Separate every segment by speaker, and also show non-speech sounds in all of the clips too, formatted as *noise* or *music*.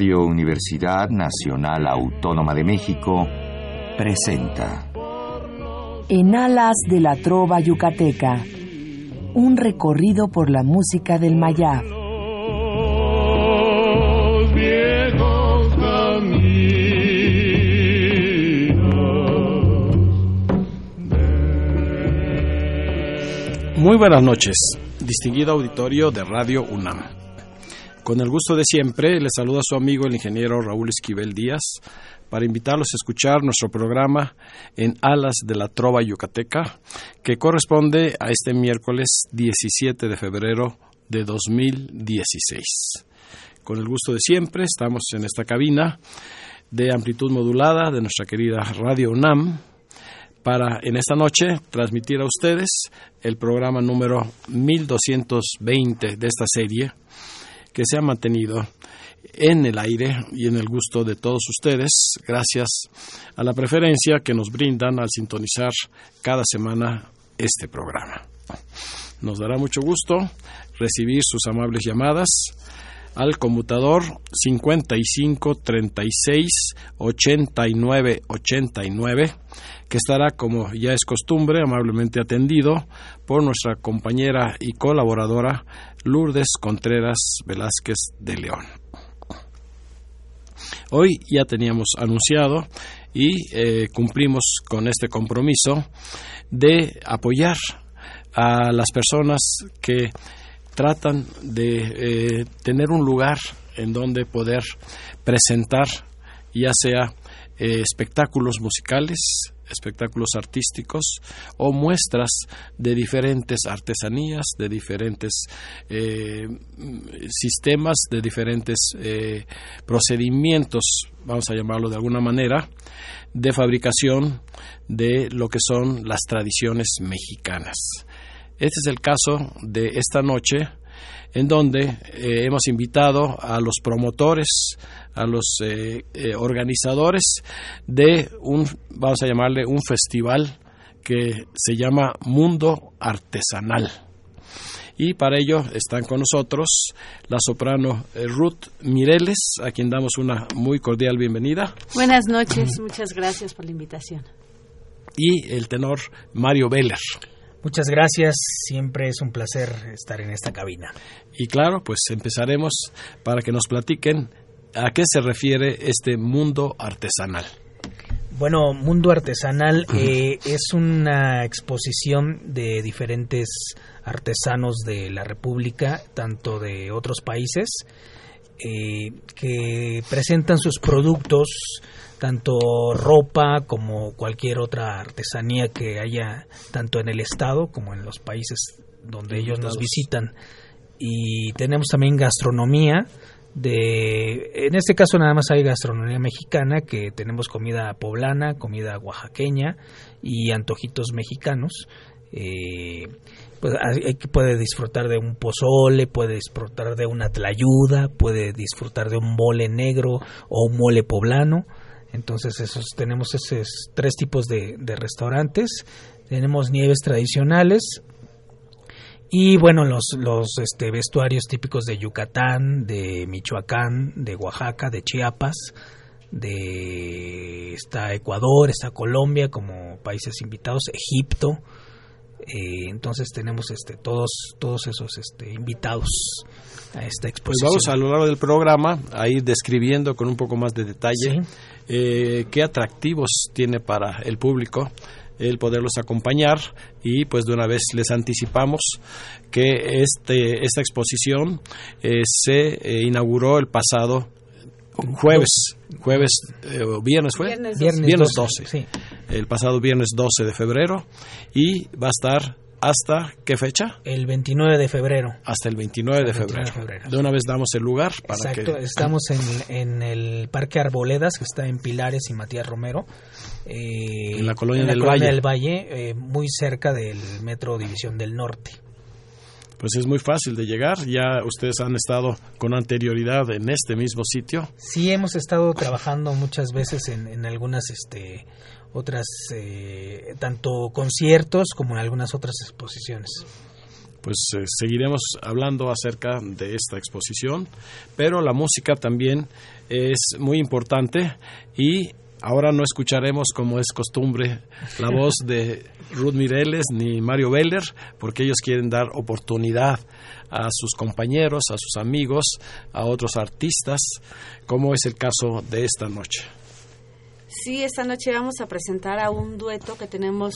Speaker 1: Radio Universidad Nacional Autónoma de México presenta
Speaker 2: En alas de la trova yucateca, un recorrido por la música del Mayab.
Speaker 3: Muy buenas noches, distinguido auditorio de Radio UNAM. Con el gusto de siempre, le saluda su amigo el ingeniero Raúl Esquivel Díaz para invitarlos a escuchar nuestro programa en Alas de la Trova Yucateca, que corresponde a este miércoles 17 de febrero de 2016. Con el gusto de siempre, estamos en esta cabina de amplitud modulada de nuestra querida Radio UNAM, para en esta noche transmitir a ustedes el programa número 1220 de esta serie que se ha mantenido en el aire y en el gusto de todos ustedes gracias a la preferencia que nos brindan al sintonizar cada semana este programa. Nos dará mucho gusto recibir sus amables llamadas al conmutador 55 36 89 89 que estará, como ya es costumbre, amablemente atendido por nuestra compañera y colaboradora Lourdes Contreras Velázquez de León. Hoy ya teníamos anunciado y eh, cumplimos con este compromiso de apoyar a las personas que tratan de eh, tener un lugar en donde poder presentar ya sea eh, espectáculos musicales, espectáculos artísticos o muestras de diferentes artesanías, de diferentes eh, sistemas, de diferentes eh, procedimientos, vamos a llamarlo de alguna manera, de fabricación de lo que son las tradiciones mexicanas. Este es el caso de esta noche en donde eh, hemos invitado a los promotores, a los eh, eh, organizadores de un, vamos a llamarle un festival que se llama Mundo Artesanal. Y para ello están con nosotros la soprano Ruth Mireles, a quien damos una muy cordial bienvenida.
Speaker 4: Buenas noches, muchas gracias por la invitación.
Speaker 3: Y el tenor Mario Veller.
Speaker 5: Muchas gracias, siempre es un placer estar en esta cabina.
Speaker 3: Y claro, pues empezaremos para que nos platiquen a qué se refiere este mundo artesanal.
Speaker 5: Bueno, Mundo Artesanal eh, es una exposición de diferentes artesanos de la República, tanto de otros países, eh, que presentan sus productos, tanto ropa como cualquier otra artesanía que haya tanto en el estado como en los países donde ellos nos visitan. Y tenemos también gastronomía, de en este caso nada más hay gastronomía mexicana que tenemos comida poblana comida oaxaqueña y antojitos mexicanos. Eh, pues hay que puede disfrutar de un pozole puede disfrutar de una tlayuda puede disfrutar de un mole negro o un mole poblano entonces esos tenemos esos tres tipos de, de restaurantes. Tenemos nieves tradicionales. Y bueno, los, los este, vestuarios típicos de Yucatán, de Michoacán, de Oaxaca, de Chiapas, de está Ecuador, está Colombia como países invitados, Egipto. Eh, entonces tenemos este todos todos esos este, invitados a esta
Speaker 3: Pues
Speaker 5: exposición.
Speaker 3: vamos a lo largo del programa a ir describiendo con un poco más de detalle
Speaker 5: Sí.
Speaker 3: eh, qué atractivos tiene para el público el poderlos acompañar y pues de una vez les anticipamos que este esta exposición eh, se eh, inauguró el pasado jueves jueves eh, viernes fue
Speaker 4: Viernes
Speaker 5: Viernes,
Speaker 3: Viernes
Speaker 5: 12,
Speaker 3: 12.
Speaker 5: sí.
Speaker 3: el pasado viernes 12 de febrero y va a estar hasta qué fecha
Speaker 5: El 29 de febrero.
Speaker 3: hasta el 29 de
Speaker 5: Hasta el
Speaker 3: febrero.
Speaker 5: 29 de febrero.
Speaker 3: De una vez damos el lugar para
Speaker 5: Exacto,
Speaker 3: que
Speaker 5: estamos en, en el Parque Arboledas, que está en Pilares y Matías Romero. eh,
Speaker 3: En la colonia
Speaker 5: en la
Speaker 3: del
Speaker 5: colonia
Speaker 3: Valle.
Speaker 5: del Valle, eh, muy cerca del Metro División del Norte.
Speaker 3: pues es muy fácil de llegar. Ya ustedes han estado con anterioridad en este mismo sitio.
Speaker 5: Sí, hemos estado trabajando muchas veces en, en algunas este, otras, eh, tanto conciertos como en algunas otras exposiciones.
Speaker 3: pues eh, seguiremos hablando acerca de esta exposición, pero la música también es muy importante y ahora no escucharemos como es costumbre la *laughs* voz de Ruth Mireles ni Mario Beller porque ellos quieren dar oportunidad a sus compañeros, a sus amigos, a otros artistas, como es el caso de esta noche.
Speaker 4: Sí, esta noche vamos a presentar a un dueto que tenemos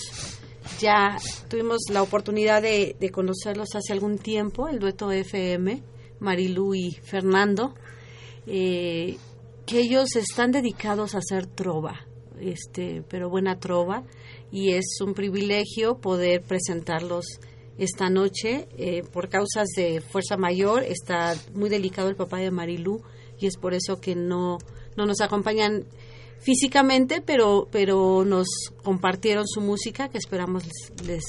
Speaker 4: ya, tuvimos la oportunidad de, conocerlos hace algún tiempo, el dueto FM, Marilú y Fernando, eh, que ellos están dedicados a hacer trova, este, pero buena trova, y es un privilegio poder presentarlos esta noche. Eh, por causas de fuerza mayor está muy delicado el papá de Marilú y es por eso que no, no nos acompañan físicamente, pero, pero nos compartieron su música que esperamos les,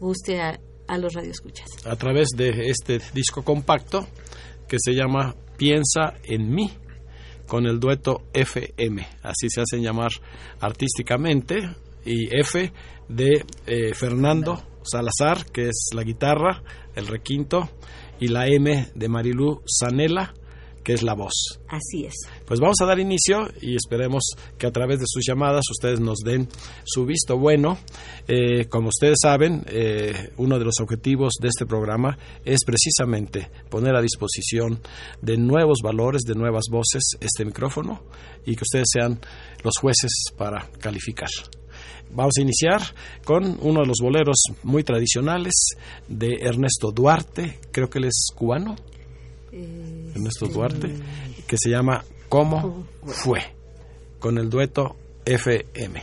Speaker 4: guste a, a los radioescuchas.
Speaker 3: A través de este disco compacto que se llama Piensa en mí con el dueto FM, así se hacen llamar artísticamente, y F de eh, Fernando Salazar, que es la guitarra, el requinto, y la M de Marilú Sanela, que es la voz.
Speaker 4: Así es.
Speaker 3: Pues vamos a dar inicio y esperemos que a través de sus llamadas ustedes nos den su visto bueno. Eh, como ustedes saben, eh, uno de los objetivos de este programa es precisamente poner a disposición de nuevos valores, de nuevas voces, este micrófono y que ustedes sean los jueces para calificar. Vamos a iniciar con uno de los boleros muy tradicionales de Ernesto Duarte, creo que él es cubano, eh, Ernesto Duarte, que se llama ¿Cómo fue? con el dueto FM.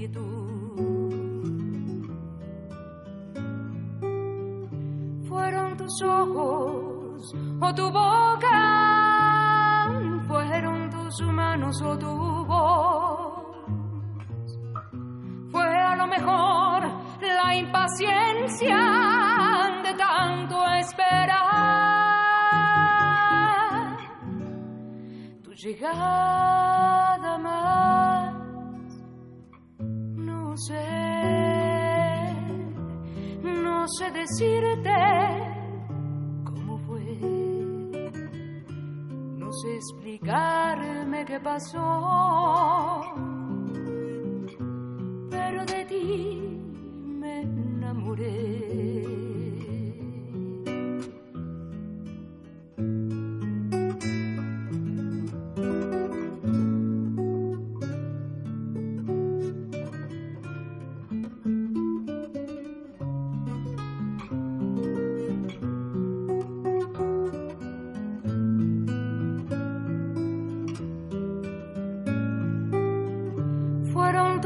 Speaker 6: inquietud. Explicarme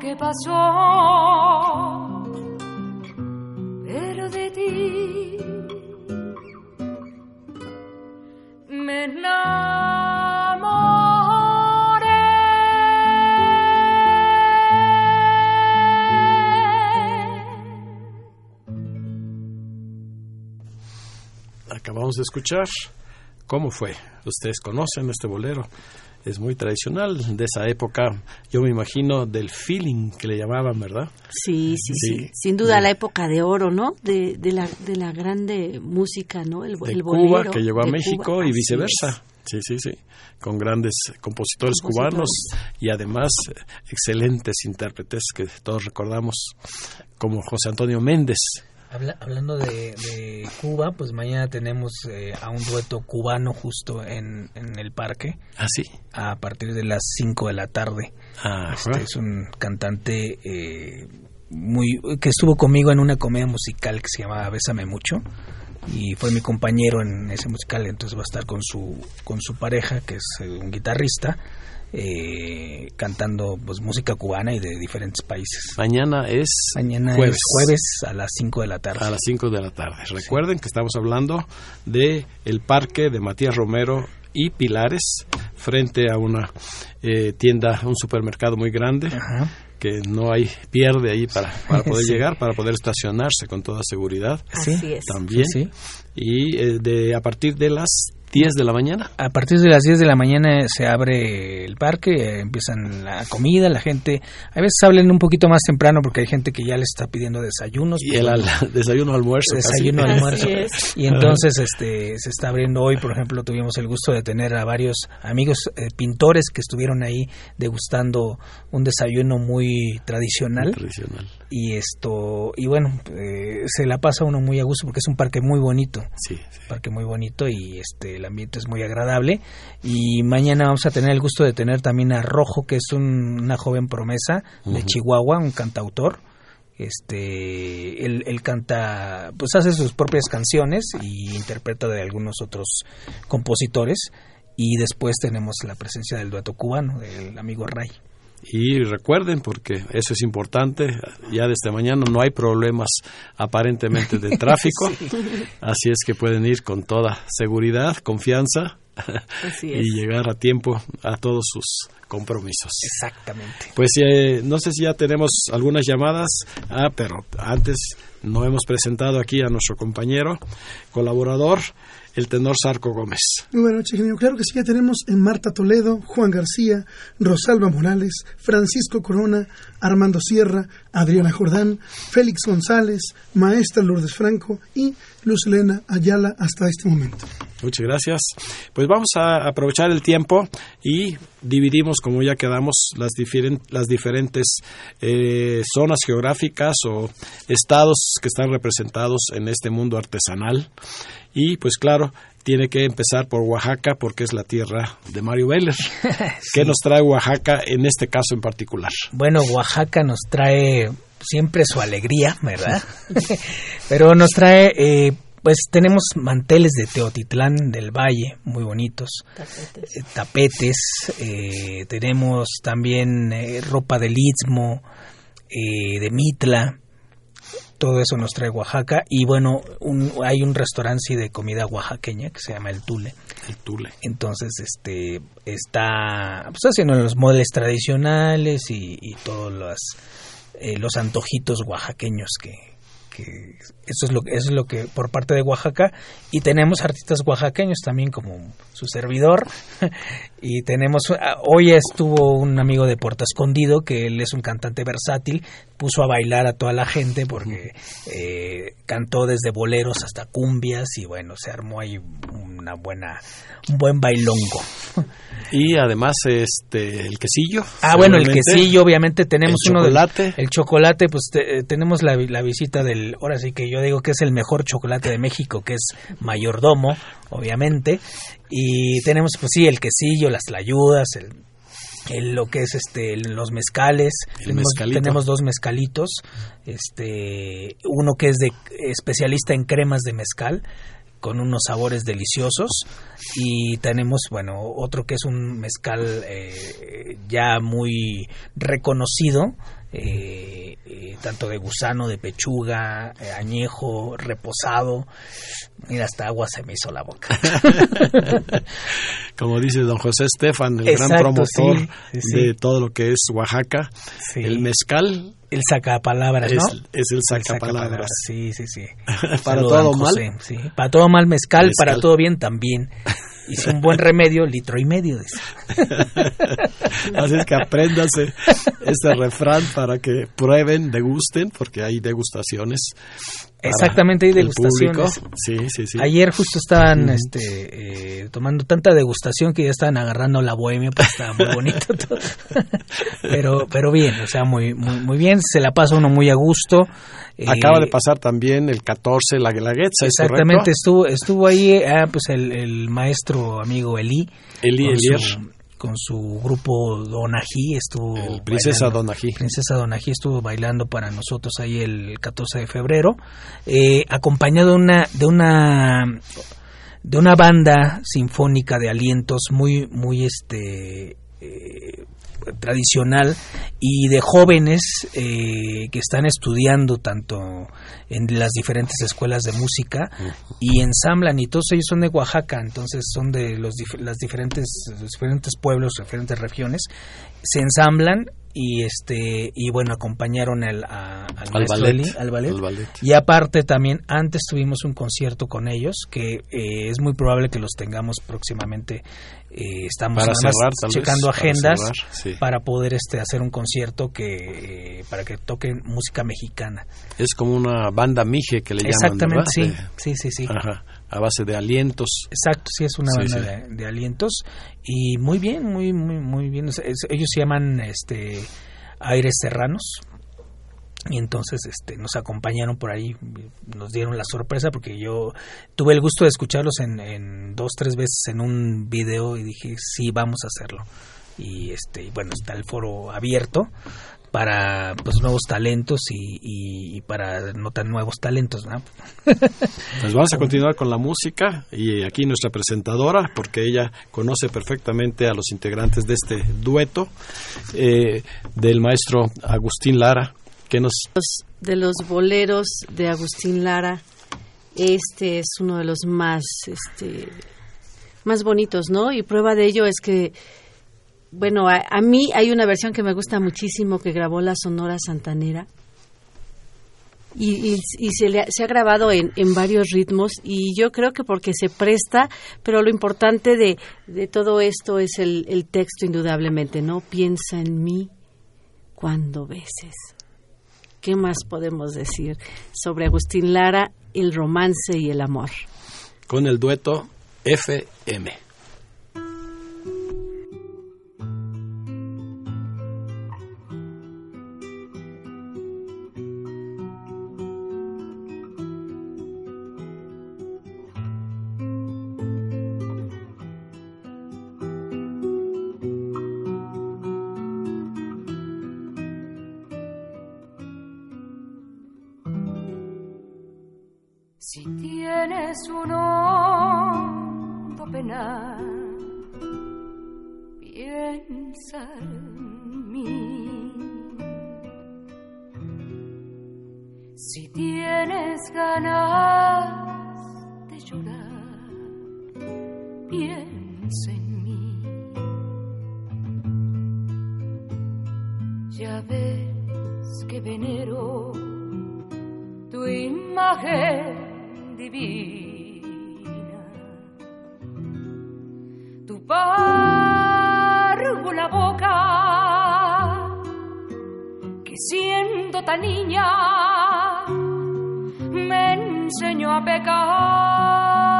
Speaker 6: que pasó, pero de ti me enamoré.
Speaker 3: Acabamos de escuchar ¿Cómo fue? Ustedes conocen este bolero. Es muy tradicional de esa época. Yo me imagino del feeling que le llamaban, ¿verdad?
Speaker 4: Sí, sí, sí.
Speaker 3: Sí.
Speaker 4: Sin duda
Speaker 3: De-
Speaker 4: la época de oro, ¿no? De, de, la, de la grande música, ¿no? El,
Speaker 3: de
Speaker 4: el
Speaker 3: Cuba
Speaker 4: bolero.
Speaker 3: que llegó a México
Speaker 4: Cuba,
Speaker 3: y viceversa. Sí, sí, sí. Con grandes compositores,
Speaker 4: Compositores.
Speaker 3: cubanos y además excelentes intérpretes que todos recordamos, como José Antonio Méndez.
Speaker 5: Habla- hablando de, de Cuba, pues mañana tenemos eh, a un dueto cubano justo en, en el parque
Speaker 3: Ah, sí.
Speaker 5: a partir de las 5 de la tarde. Este es un cantante eh, muy que estuvo conmigo en una comedia musical que se llamaba Bésame mucho y fue mi compañero en ese musical, entonces va a estar con su con su pareja que es eh, un guitarrista eh, cantando pues música cubana y de diferentes países.
Speaker 3: Mañana es
Speaker 5: Mañana
Speaker 3: jueves.
Speaker 5: es jueves a las 5 de la tarde.
Speaker 3: a las 5 de la tarde. Recuerden que estamos hablando de el parque de Matías Romero y Pilares frente a una eh, tienda, un supermercado muy grande
Speaker 5: Ajá.
Speaker 3: que no hay pierde ahí para, para poder *laughs*
Speaker 5: Sí.
Speaker 3: llegar, para poder estacionarse con toda seguridad
Speaker 5: Sí,
Speaker 4: Así es.
Speaker 3: también.
Speaker 5: Sí.
Speaker 3: Y eh, de a partir de las 10 de la mañana.
Speaker 5: A partir de las 10 de la mañana se abre el parque, eh, empiezan la comida, la gente, a veces hablan un poquito más temprano porque hay gente que ya le está pidiendo desayunos.
Speaker 3: Y
Speaker 5: pues,
Speaker 3: el al- *laughs* desayuno almuerzo. casi.
Speaker 5: desayuno
Speaker 4: Así
Speaker 5: almuerzo
Speaker 4: es.
Speaker 5: y entonces este se está abriendo hoy por ejemplo tuvimos el gusto de tener a varios amigos eh, pintores que estuvieron ahí degustando un desayuno muy tradicional
Speaker 3: Tradicional.
Speaker 5: y esto y bueno eh, se la pasa uno muy a gusto porque es un parque muy bonito
Speaker 3: Sí, sí.
Speaker 5: parque muy bonito y este el ambiente es muy agradable. Y mañana vamos a tener el gusto de tener también a Rojo que es un- una joven promesa de Chihuahua un cantautor. Este él, él canta pues hace sus propias canciones y interpreta de algunos otros compositores. Y después tenemos la presencia del dueto cubano del amigo Ray
Speaker 3: Y recuerden, porque eso es importante, ya desde mañana no hay problemas aparentemente de *laughs* tráfico, así es que pueden ir con toda seguridad, confianza y llegar a tiempo a todos sus compromisos.
Speaker 5: exactamente.
Speaker 3: Pues eh, no sé si ya tenemos algunas llamadas, ah, pero antes no hemos presentado aquí a nuestro compañero, colaborador, el tenor Sarco Gómez.
Speaker 7: Muy buenas noches, ingeniero. Claro que sí, ya tenemos en Marta Toledo, Juan García, Rosalba Morales, Francisco Corona, Armando Sierra, Adriana Jordán, Félix González, Maestra Lourdes Franco y Luz Elena Ayala hasta este momento.
Speaker 3: Muchas gracias. Pues vamos a aprovechar el tiempo y dividimos, como ya quedamos, las, diferen- las diferentes eh, zonas geográficas o estados que están representados en este mundo artesanal. Y pues claro, tiene que empezar por Oaxaca porque es la tierra de Mario Beller. *laughs* ¿Qué nos trae Oaxaca en este caso en particular?
Speaker 5: Bueno, Oaxaca nos trae siempre su alegría, ¿verdad? *laughs* Pero nos trae, eh, pues tenemos manteles de Teotitlán del Valle, muy bonitos,
Speaker 4: Tapetes.
Speaker 5: eh, tapetes, eh, tenemos también eh, ropa del Istmo, eh, de Mitla, todo eso nos trae Oaxaca y bueno, un- hay un restaurante de comida oaxaqueña que se llama El Tule.
Speaker 3: El Tule.
Speaker 5: Entonces, este, está pues, haciendo los modelos tradicionales y, y todos los, eh, los antojitos oaxaqueños que, que eso es lo que eso es lo que por parte de Oaxaca y tenemos artistas oaxaqueños también como su servidor *laughs* y tenemos ah, hoy estuvo un amigo de Puerto Escondido que él es un cantante versátil puso a bailar a toda la gente porque eh, cantó desde boleros hasta cumbias y bueno se armó ahí una buena un buen bailongo *laughs*
Speaker 3: Y además este el quesillo.
Speaker 5: ah bueno el quesillo obviamente tenemos
Speaker 3: El
Speaker 5: uno del-
Speaker 3: chocolate.
Speaker 5: el chocolate pues te- eh, tenemos la, la visita del ahora sí que yo digo que es el mejor chocolate de México que es mayordomo obviamente. Y tenemos pues sí el quesillo las tlayudas el el- lo que es este los mezcales. Tenemos, dos mezcalitos este uno que es de especialista en cremas de mezcal con unos sabores deliciosos. Y tenemos bueno otro que es un mezcal eh, ya muy reconocido eh, tanto de gusano, de pechuga, eh, añejo, reposado. Mira, hasta agua se me hizo la boca. *laughs*
Speaker 3: Como dice don José Estefan, el gran promotor
Speaker 5: sí, sí, sí.
Speaker 3: de todo lo que es Oaxaca, el mezcal
Speaker 5: El sacapalabras, ¿no?
Speaker 3: es el
Speaker 5: El
Speaker 3: sacapalabras.
Speaker 5: Sí, sí, sí. *laughs*
Speaker 3: Para
Speaker 5: Saludan,
Speaker 3: todo mal.
Speaker 5: José. Para todo mal mezcal,
Speaker 3: Mezcal.
Speaker 5: para todo bien también. Hice un buen remedio, litro y medio. dice. *laughs*
Speaker 3: Así es que apréndase este refrán para que prueben, degusten, porque hay degustaciones.
Speaker 5: Exactamente, hay degustaciones.
Speaker 3: Sí, sí, sí.
Speaker 5: Ayer justo estaban este, eh, tomando tanta degustación que ya estaban agarrando la bohemia, pues estaba muy bonito *laughs* todo. pero, pero bien, o sea, muy, muy, muy bien, se la pasa uno muy a gusto. Eh,
Speaker 3: Acaba de pasar también el 14, la Guelaguetza, ¿es
Speaker 5: Exactamente, estuvo, estuvo ahí ah, pues el, el maestro amigo Eli.
Speaker 3: Eli Elier.
Speaker 5: su- con su grupo Donají estuvo
Speaker 3: El Princesa
Speaker 5: bailando.
Speaker 3: Donají.
Speaker 5: Princesa Donají estuvo bailando para nosotros ahí el 14 de febrero eh, acompañado de una de una de una banda sinfónica de alientos muy muy este eh, tradicional y de jóvenes eh, que están estudiando tanto en las diferentes escuelas de música y ensamblan y todos ellos son de Oaxaca entonces son de los las diferentes los diferentes pueblos diferentes regiones se ensamblan y este y bueno acompañaron al, a- al
Speaker 3: Al ballet.
Speaker 5: Eli, al ballet.
Speaker 3: Al ballet.
Speaker 5: y aparte también antes tuvimos un concierto con ellos que eh, es muy probable que los tengamos próximamente eh, estamos
Speaker 3: Para cerrar, vez,
Speaker 5: checando
Speaker 3: para
Speaker 5: agendas
Speaker 3: cerrar, sí.
Speaker 5: para poder este hacer un concierto que eh, para que toquen música mexicana
Speaker 3: Es como una banda mije que le llaman,
Speaker 5: exactamente sí
Speaker 3: ¿verdad?
Speaker 5: sí sí sí
Speaker 3: Ajá, a base de alientos.
Speaker 5: Exacto, sí, es una
Speaker 3: Sí,
Speaker 5: banda
Speaker 3: sí.
Speaker 5: De, de alientos y muy bien, muy, muy, muy bien. O sea, es- ellos se llaman este, Aires Serranos y entonces este, nos acompañaron por ahí, nos dieron la sorpresa porque yo tuve el gusto de escucharlos en, en dos, tres veces en un video y dije, sí, vamos a hacerlo. Y este, y bueno, está el foro abierto para pues nuevos talentos y, y- y para no tan nuevos talentos, ¿no? *laughs*
Speaker 3: Pues vamos a continuar con la música y aquí nuestra presentadora, porque ella conoce perfectamente a los integrantes de este dueto eh, del maestro Agustín Lara, que nos
Speaker 4: de los boleros de Agustín Lara, este es uno de los más, este, más bonitos, ¿no? Y prueba de ello es que, bueno, a, a mí hay una versión que me gusta muchísimo que grabó la Sonora Santanera. Y, y- se, le ha- se ha grabado en, varios ritmos y yo creo que porque se presta, pero lo importante de, de todo esto es el, el texto indudablemente, ¿no? Piensa en mí cuando beses. ¿Qué más podemos decir sobre Agustín Lara, el romance y el amor?
Speaker 3: con el dueto FM.
Speaker 6: Si tienes un hondo penal, piensa en mí. Si tienes ganas de llorar, piensa en mí. Ya ves que venero tu imagen divina, tu párvula boca, que siendo tan niña me enseñó a pecar.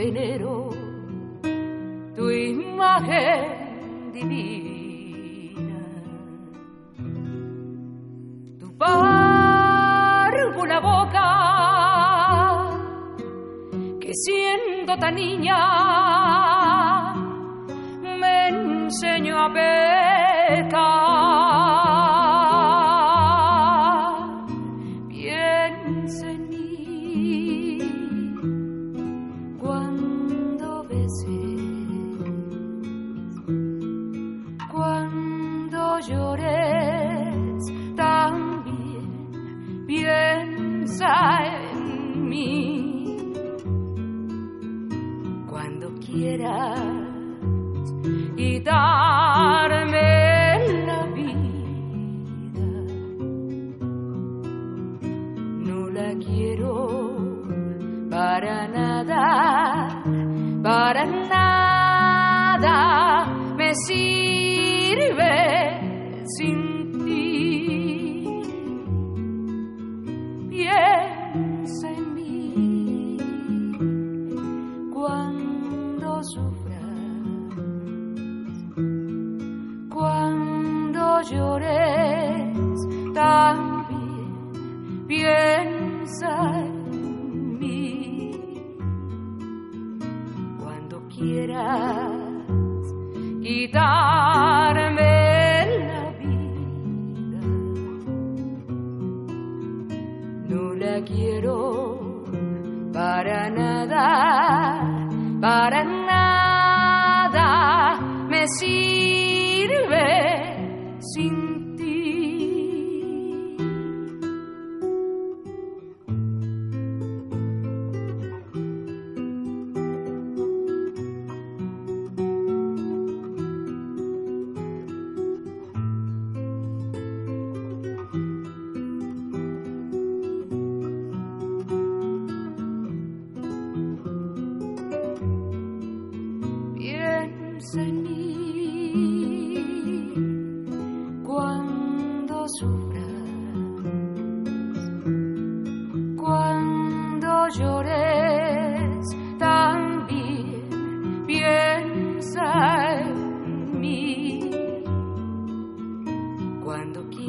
Speaker 6: venero tu imagen divina. Tu párvula boca, que siendo tan niña me enseñó a ver. Cuando llores también. Piensa en mí cuando quieras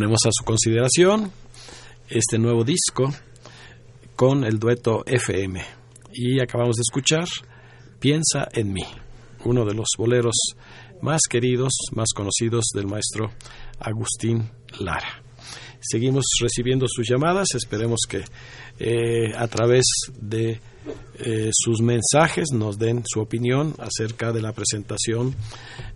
Speaker 3: Ponemos a su consideración este nuevo disco con el dueto FM. Y acabamos de escuchar Piensa en mí, uno de los boleros más queridos, más conocidos del maestro Agustín Lara. Seguimos recibiendo sus llamadas, esperemos que eh, a través de eh, sus mensajes nos den su opinión acerca de la presentación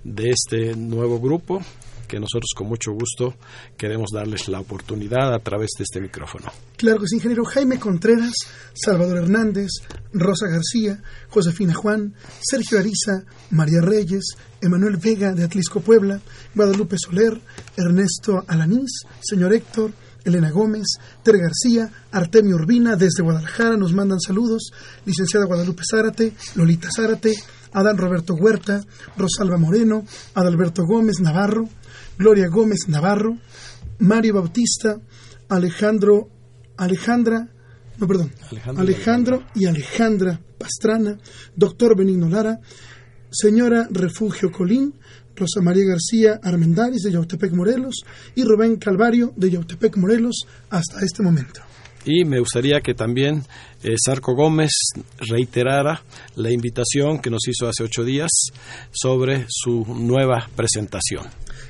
Speaker 3: de este nuevo grupo que nosotros con mucho gusto queremos darles la oportunidad a través de este micrófono.
Speaker 7: Claro que sí, ingeniero Jaime Contreras, Salvador Hernández, Rosa García, Josefina Juan, Sergio Ariza, María Reyes, Emanuel Vega de Atlisco Puebla, Guadalupe Soler, Ernesto Alanís, señor Héctor, Elena Gómez, Tere García, Artemio Urbina desde Guadalajara nos mandan saludos, licenciada Guadalupe Zárate, Lolita Zárate, Adán Roberto Huerta, Rosalba Moreno, Adalberto Gómez Navarro, Gloria Gómez Navarro, Mario Bautista, Alejandro, Alejandra, no perdón,
Speaker 3: Alejandro.
Speaker 7: Alejandro y Alejandra Pastrana, doctor Benigno Lara, señora Refugio Colín, Rosa María García Armendáriz de Yautepec, Morelos, y Rubén Calvario de Yautepec, Morelos, hasta este momento.
Speaker 3: Y me gustaría que también eh, Sarco Gómez reiterara la invitación que nos hizo hace ocho días sobre su nueva presentación.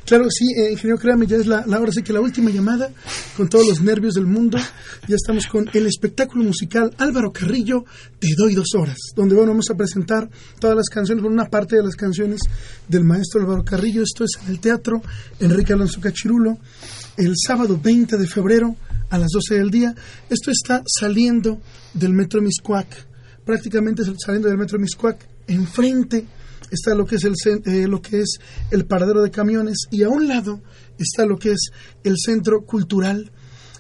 Speaker 7: Claro, sí, eh, ingeniero, créame, ya es la, hora, sí que la última llamada, con todos los nervios del mundo. Ya estamos con el espectáculo musical Álvaro Carrillo, Te doy dos horas, donde bueno, vamos a presentar todas las canciones, bueno, una parte de las canciones del maestro Álvaro Carrillo. Esto es en el Teatro Enrique Alonso Cachirulo, el sábado 20 de febrero a las 12 del día. Esto está saliendo del Metro Miscuac, prácticamente saliendo del Metro Miscuac, enfrente está lo que es el eh, lo que es el paradero de camiones y a un lado está lo que es el centro cultural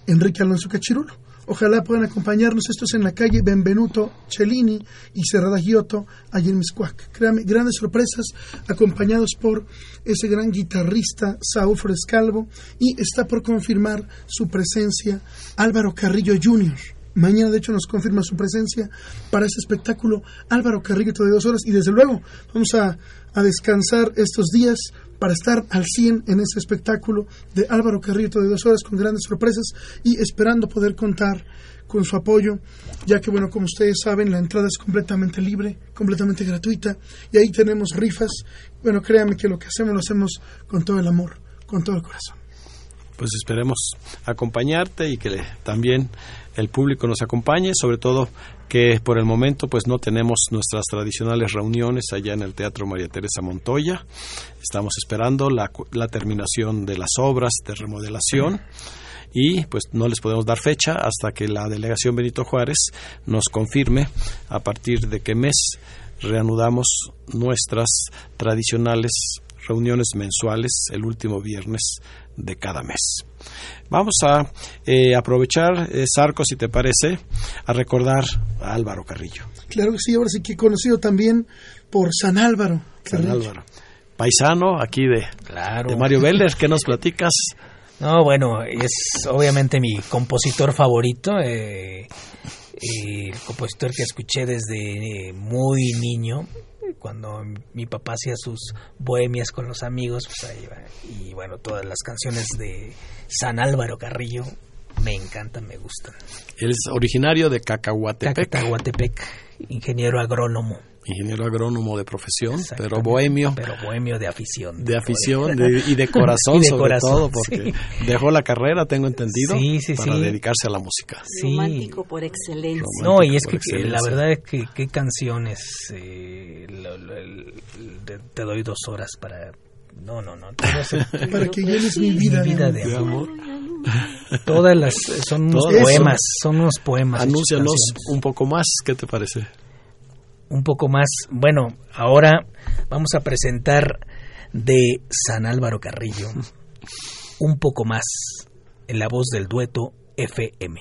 Speaker 7: Enrique Alonso Cachirulo. Ojalá puedan acompañarnos. Esto es en la calle Benvenuto Cellini y Cerrada Giotto, allí en Miscuac. Créame, grandes sorpresas, acompañados por ese gran guitarrista Saúl Frescalvo y está por confirmar su presencia Álvaro Carrillo Jr. Mañana, de hecho, nos confirma su presencia para ese espectáculo Álvaro Carrillo de dos horas y desde luego vamos a, a descansar estos días para estar al 100 en ese espectáculo de Álvaro Carrillo de dos horas con grandes sorpresas y esperando poder contar con su apoyo, ya que, bueno, como ustedes saben, la entrada es completamente libre, completamente gratuita y ahí tenemos rifas. Bueno, créanme que lo que hacemos lo hacemos con todo el amor, con todo el corazón.
Speaker 3: Pues esperemos acompañarte y que también el público nos acompañe, sobre todo que por el momento pues no tenemos nuestras tradicionales reuniones allá en el Teatro María Teresa Montoya. Estamos esperando la, la terminación de las obras de remodelación y pues no les podemos dar fecha hasta que la delegación Benito Juárez nos confirme a partir de qué mes reanudamos nuestras tradicionales reuniones mensuales el último viernes de cada mes. Vamos a eh, aprovechar, eh, Sarco, si te parece, a recordar a Álvaro Carrillo.
Speaker 7: Claro que sí, ahora sí que he conocido también por San Álvaro.
Speaker 3: San Álvaro. Paisano aquí de, de Mario Vélez, ¿qué nos platicas?
Speaker 5: No, bueno, es obviamente mi compositor favorito, eh, el compositor que escuché desde muy niño, cuando mi papá hacía sus bohemias con los amigos, pues ahí va. Y bueno, todas las canciones de San Álvaro Carrillo me encantan, me gustan.
Speaker 3: Él es originario de Cacahuatepec.
Speaker 5: Cacahuatepec, ingeniero agrónomo.
Speaker 3: Ingeniero agrónomo de profesión, pero bohemio.
Speaker 5: Pero bohemio de afición.
Speaker 3: De afición *laughs* y de corazón, y de sobre todo, porque dejó la carrera, tengo entendido, para dedicarse a la música.
Speaker 4: Romántico por excelencia.
Speaker 5: no, y es que, la verdad es que qué canciones eh, te doy dos horas para no, no, no. *laughs*
Speaker 7: Para que llenes mi vida,
Speaker 5: de, amor. Todas las son unos poemas, son unos poemas.
Speaker 3: Anúncianos un poco más, ¿qué te parece?
Speaker 5: Un poco más. Bueno, ahora vamos a presentar de San Álvaro Carrillo un poco más en la voz del dueto FM.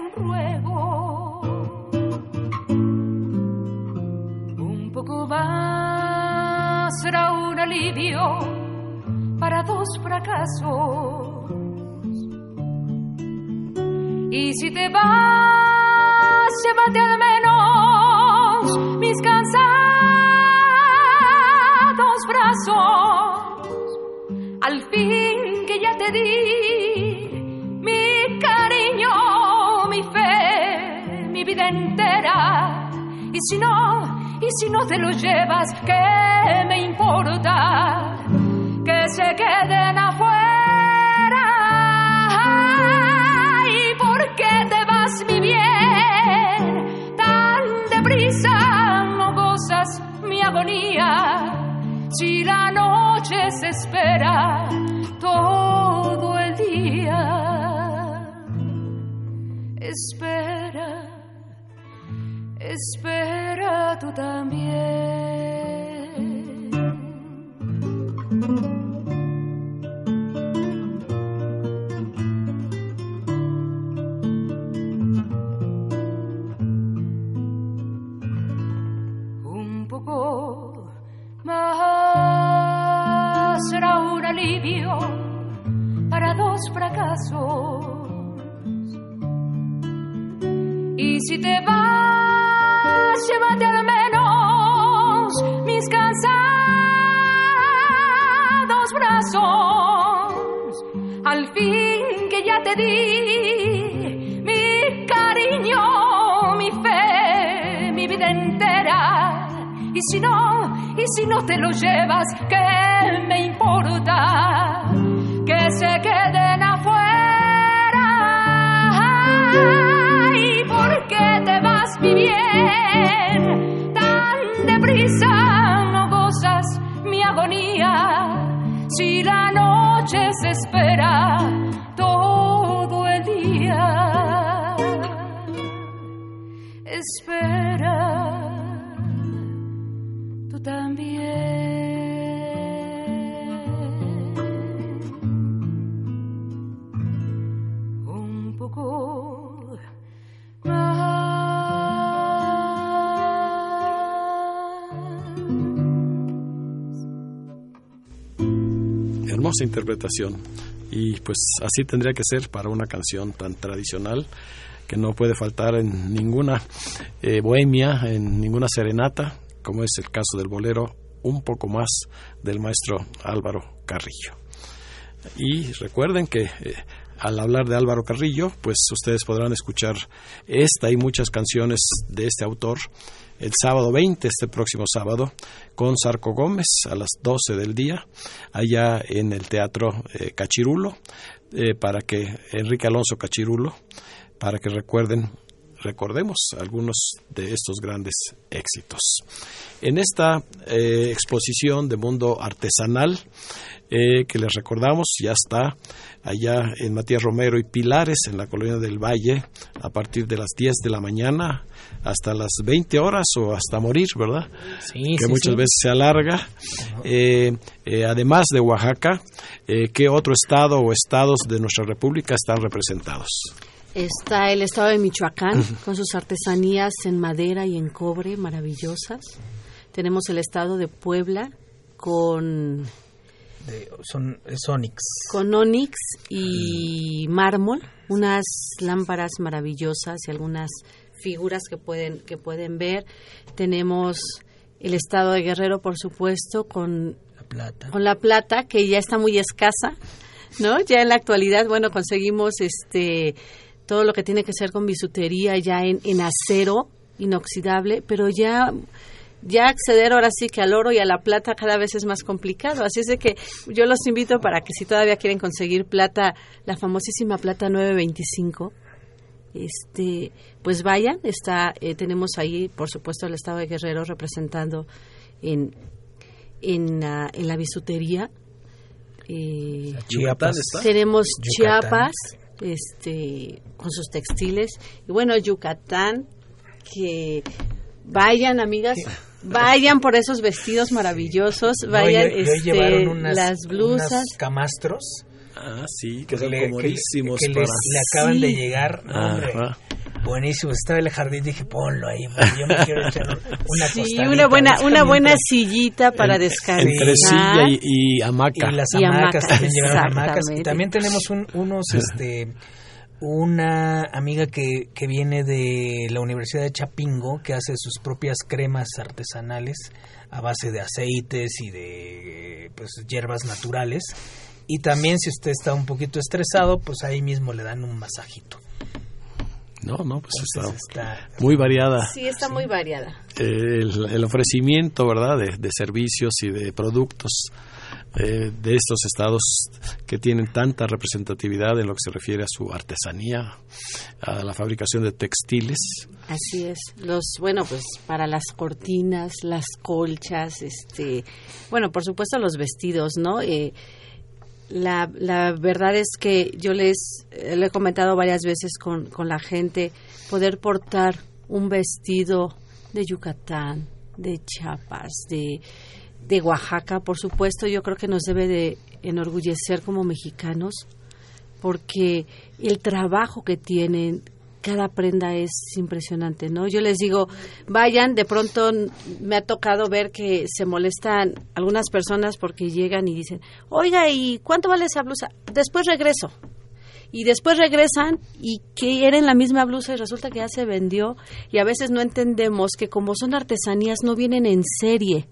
Speaker 6: ruego. Un poco más será un alivio para dos fracasos. Y si te vas, llévate al menos mis cansados brazos. Al fin que ya te di si no, y si no te lo llevas, ¿qué me importa? Que se queden afuera. ¿Y por qué te vas, mi bien? Tan deprisa no gozas mi agonía si la noche se espera todo el día. Espera, espera tú también. para dos fracasos. Y si te vas, llévate al menos mis cansados brazos. al fin que ya te di mi cariño, mi fe, mi vida entera. Y si no, y si no te lo llevas, ¿qué me importa? Que se queden mi bien? Tan deprisa no gozas mi agonía. Si la noche se espera todo el día. Espera tú también.
Speaker 3: Interpretación. Y pues así tendría que ser para una canción tan tradicional que no puede faltar en ninguna eh, bohemia, en ninguna serenata, como es el caso del bolero Un poco más del maestro Álvaro Carrillo. Y recuerden que eh, al hablar de Álvaro Carrillo, pues ustedes podrán escuchar esta y muchas canciones de este autor el sábado 20, este próximo sábado, con Sarco Gómez a las 12 del día, allá en el Teatro eh, Cachirulo, eh, para que Enrique Alonso Cachirulo, para que recuerden, recordemos algunos de estos grandes éxitos. En esta eh, exposición de mundo artesanal, eh, que les recordamos, ya está allá en Matías Romero y Pilares, en la colonia del Valle, a partir de las 10 de la mañana hasta las 20 horas o hasta morir, ¿verdad?
Speaker 5: Sí,
Speaker 3: que
Speaker 5: sí,
Speaker 3: muchas
Speaker 5: sí.
Speaker 3: veces se alarga. Eh, eh, además de Oaxaca, ¿qué otro estado o estados de nuestra república están representados?
Speaker 4: Está el estado de Michoacán con sus artesanías en madera y en cobre maravillosas. Tenemos el estado de Puebla con,
Speaker 5: De- son es Onyx.
Speaker 4: con onix y mármol, unas lámparas maravillosas y algunas figuras que pueden que pueden ver. Tenemos el estado de Guerrero, por supuesto, con
Speaker 5: La plata.
Speaker 4: con la plata que ya está muy escasa, ¿no? Ya en la actualidad, bueno, conseguimos este todo lo que tiene que ser con bisutería ya en, en acero inoxidable, pero ya ya acceder ahora sí que al oro y a la plata cada vez es más complicado. Así es de que yo los invito para que si todavía quieren conseguir plata, la famosísima plata 925, este, pues vayan. Está, eh, tenemos ahí, por supuesto, el Estado de Guerrero representando en, en, la- en la bisutería. Eh,
Speaker 5: Chiapas.
Speaker 4: tenemos
Speaker 5: Yucatán.
Speaker 4: Chiapas, este, con sus textiles. Y bueno, Yucatán, que vayan, amigas, vayan por esos vestidos maravillosos,
Speaker 5: No,
Speaker 4: vayan
Speaker 5: y hoy- y hoy
Speaker 4: este,
Speaker 5: llevaron unas,
Speaker 4: las blusas.
Speaker 5: unas camastros
Speaker 3: Ah, sí, que son
Speaker 5: le-
Speaker 3: comodísimos
Speaker 5: que, que
Speaker 3: para...
Speaker 5: les- le acaban
Speaker 4: Sí.
Speaker 5: de llegar. No, hombre,
Speaker 3: Ajá.
Speaker 5: Buenísimo. Estaba en el jardín dije, ponlo ahí. Yo me quiero echar una
Speaker 4: Sí, una buena, una buena sillita para
Speaker 3: En-
Speaker 4: descansar.
Speaker 3: Entre silla y, y hamaca.
Speaker 5: Y las
Speaker 4: Y
Speaker 5: hamacas, también llevaron hamacas. Y también tenemos un- unos, este, una amiga que, que viene de la Universidad de Chapingo, que hace sus propias cremas artesanales a base de aceites y de pues hierbas naturales. Y también si usted está un poquito estresado, pues ahí mismo le dan un masajito.
Speaker 3: No, no, pues está muy variada
Speaker 4: Sí, está muy variada.
Speaker 3: el, el ofrecimiento, ¿verdad?, de, de servicios y de productos eh, de estos estados que tienen tanta representatividad en lo que se refiere a su artesanía, a la fabricación de textiles.
Speaker 4: Así es. Los, bueno, pues para las cortinas, las colchas, este, bueno, por supuesto los vestidos, ¿no? Eh, la, la verdad es que yo les eh, he comentado varias veces con, con la gente, poder portar un vestido de Yucatán, de Chiapas, de, de Oaxaca, por supuesto, yo creo que nos debe de enorgullecer como mexicanos, porque el trabajo que tienen, cada prenda es impresionante, ¿no? Yo les digo, vayan, de pronto me ha tocado ver que se molestan algunas personas porque llegan y dicen, oiga, ¿y cuánto vale esa blusa? Después regreso. Y después regresan y quieren la misma blusa y resulta que ya se vendió. Y a veces no entendemos que como son artesanías no vienen en serie.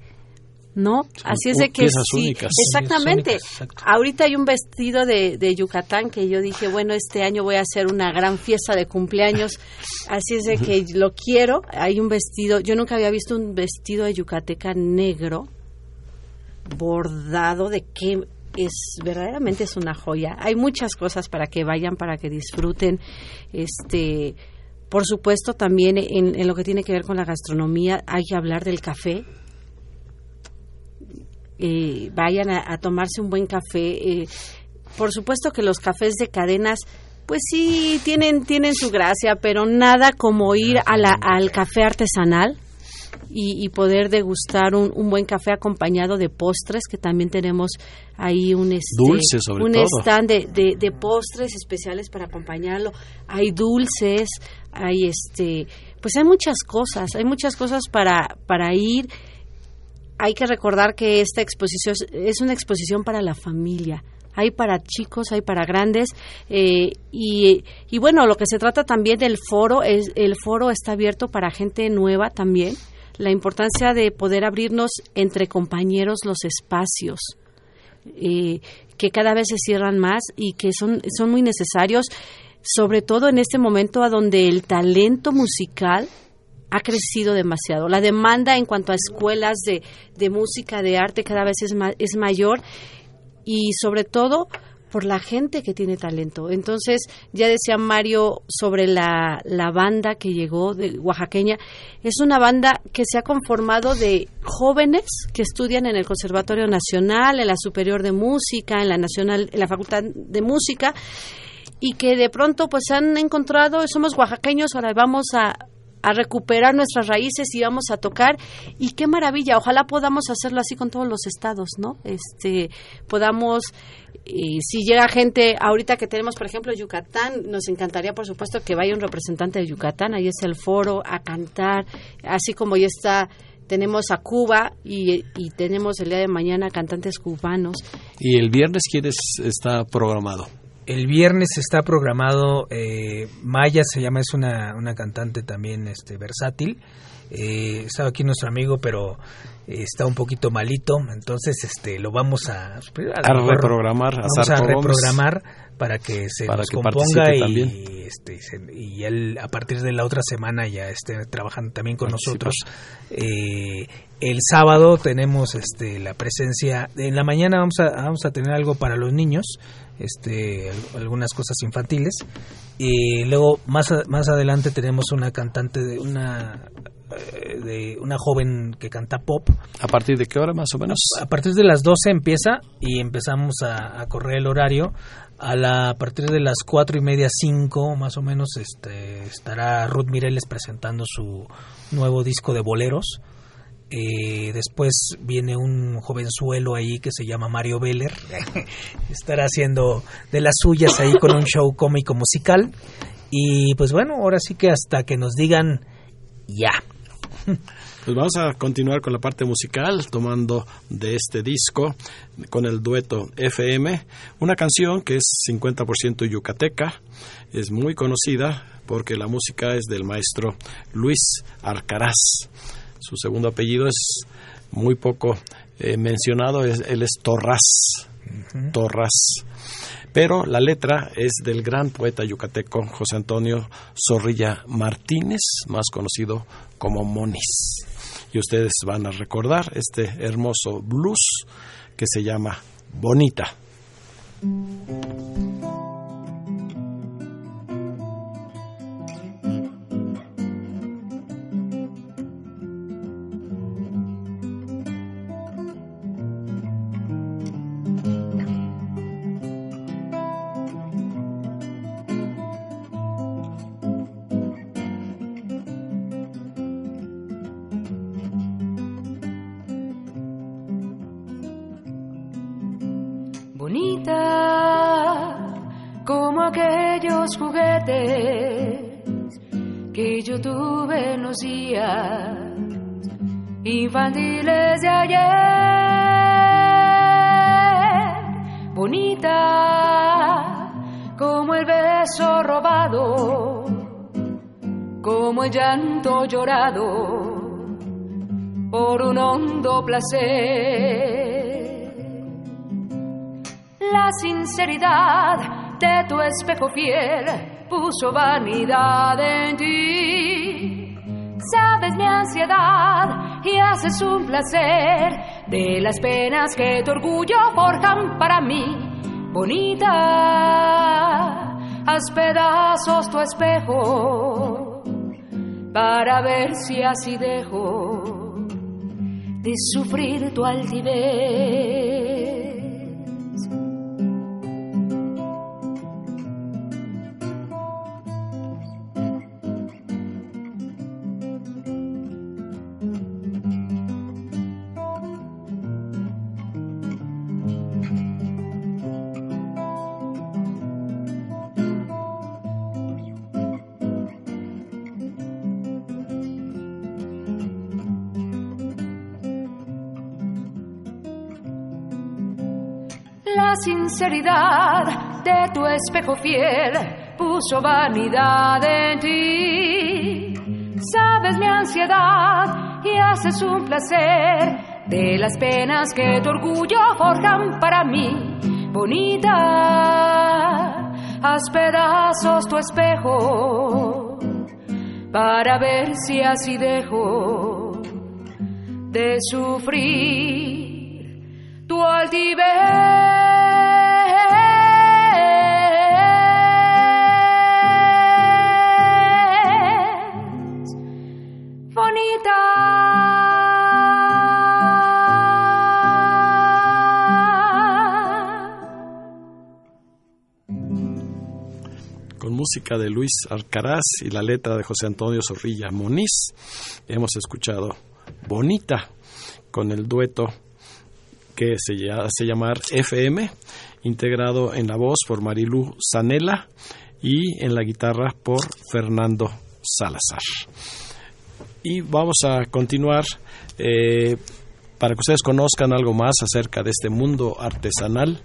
Speaker 4: ¿No? Así es de que sí,
Speaker 3: únicas.
Speaker 4: exactamente.
Speaker 5: Únicas.
Speaker 4: Ahorita hay un vestido de, de Yucatán que yo dije, bueno, este año voy a hacer una gran fiesta de cumpleaños, así es de que lo quiero. Hay un vestido, yo nunca había visto un vestido de yucateca negro bordado de que es verdaderamente es una joya. Hay muchas cosas para que vayan, para que disfruten. Este, por supuesto, también en, en lo que tiene que ver con la gastronomía, hay que hablar del café. Eh, vayan a, a tomarse un buen café. eh, por supuesto que los cafés de cadenas, pues sí, tienen, tienen su gracia, pero nada como ir a la, al café artesanal y, y poder degustar un, un buen café acompañado de postres, que también tenemos ahí un, este,
Speaker 3: sobre
Speaker 4: un
Speaker 3: todo.
Speaker 4: stand de, de, de postres especiales para acompañarlo. Hay dulces, hay este, pues hay muchas cosas, hay muchas cosas para, para ir. Hay que recordar que esta exposición es- una exposición para la familia. Hay para chicos, hay para grandes eh, y, y bueno, lo que se trata también del foro es el foro está abierto para gente nueva también. La importancia de poder abrirnos entre compañeros los espacios eh, que cada vez se cierran más y que son, son muy necesarios, sobre todo en este momento a donde el talento musical ha crecido demasiado. La demanda en cuanto a escuelas de, de música, de arte, cada vez es, es mayor y sobre todo por la gente que tiene talento. Entonces, ya decía Mario sobre la, la banda que llegó de oaxaqueña, es una banda que se ha conformado de jóvenes que estudian en el Conservatorio Nacional, en la Superior de Música, en la Nacional, en la Facultad de Música, y que de pronto pues han encontrado, somos oaxaqueños, ahora vamos a, a recuperar nuestras raíces y vamos a tocar y qué maravilla, ojalá podamos hacerlo así con todos los estados, ¿no? Este, podamos y si llega gente, ahorita que tenemos, por ejemplo, Yucatán, nos encantaría, por supuesto, que vaya un representante de Yucatán, ahí es el foro, a cantar, así como ya está, tenemos a Cuba y, y tenemos el día de mañana cantantes cubanos.
Speaker 3: ¿Y el viernes quién es- está programado?
Speaker 5: El viernes está programado, eh, Maya se llama, es una, una cantante también este, versátil. Eh, estaba aquí nuestro amigo, pero eh, está un poquito malito, entonces este lo vamos a, a, lo
Speaker 3: A
Speaker 5: mejor
Speaker 3: reprogramar, a
Speaker 5: vamos a reprogramar para que se
Speaker 3: Para
Speaker 5: nos
Speaker 3: que
Speaker 5: componga y, este, se- y él a partir de la otra semana ya esté trabajando también con nosotros. Eh, el sábado tenemos este la presencia, en la mañana vamos a, vamos a tener algo para los niños, este al- algunas cosas infantiles y luego más más adelante tenemos una cantante de una eh, de una joven que canta pop
Speaker 3: ¿A partir de qué hora más o menos?
Speaker 5: a partir de las 12 empieza y empezamos a, a correr el horario. A, la, a partir de las cuatro y media, 5 más o menos, este, estará Ruth Mireles presentando su nuevo disco de boleros. Eh, después viene un jovenzuelo ahí que se llama Mario Veller. *laughs* Estará haciendo de las suyas ahí con un show cómico musical. Y pues bueno, ahora sí que hasta que nos digan ya.
Speaker 3: Pues vamos a continuar con la parte musical, tomando de este disco con el dueto FM, una canción que es 50% yucateca, es muy conocida porque la música es del maestro Luis Arcaraz. Su segundo apellido es muy poco eh, mencionado, es- él es Torras. Torras. Pero la letra es del gran poeta yucateco José Antonio Zorrilla Martínez, más conocido como Monis. Y ustedes van a recordar este hermoso blues que se llama bonita
Speaker 6: aquellos juguetes que yo tuve en los días infantiles de ayer. Bonita como el beso robado, como el llanto llorado por un hondo placer. La sinceridad de tu espejo fiel puso vanidad en ti. Sabes mi ansiedad y haces un placer de las penas que tu orgullo forjan para mí. Bonita, haz pedazos tu espejo para ver si así dejo de sufrir tu altivez. De tu espejo fiel puso vanidad en ti. Sabes mi ansiedad y haces un placer de las penas que tu orgullo forjan para mí. Bonita, haz pedazos tu espejo para ver si así dejo de sufrir tu altivez.
Speaker 3: Música de Luis Alcaraz y la letra de José Antonio Zorrilla Moniz. Hemos escuchado Bonita con el dueto que se hace llamar FM, integrado en la voz por Marilú Zanella y en la guitarra por Fernando Salazar. Y vamos a continuar eh, para que ustedes conozcan algo más acerca de este mundo artesanal,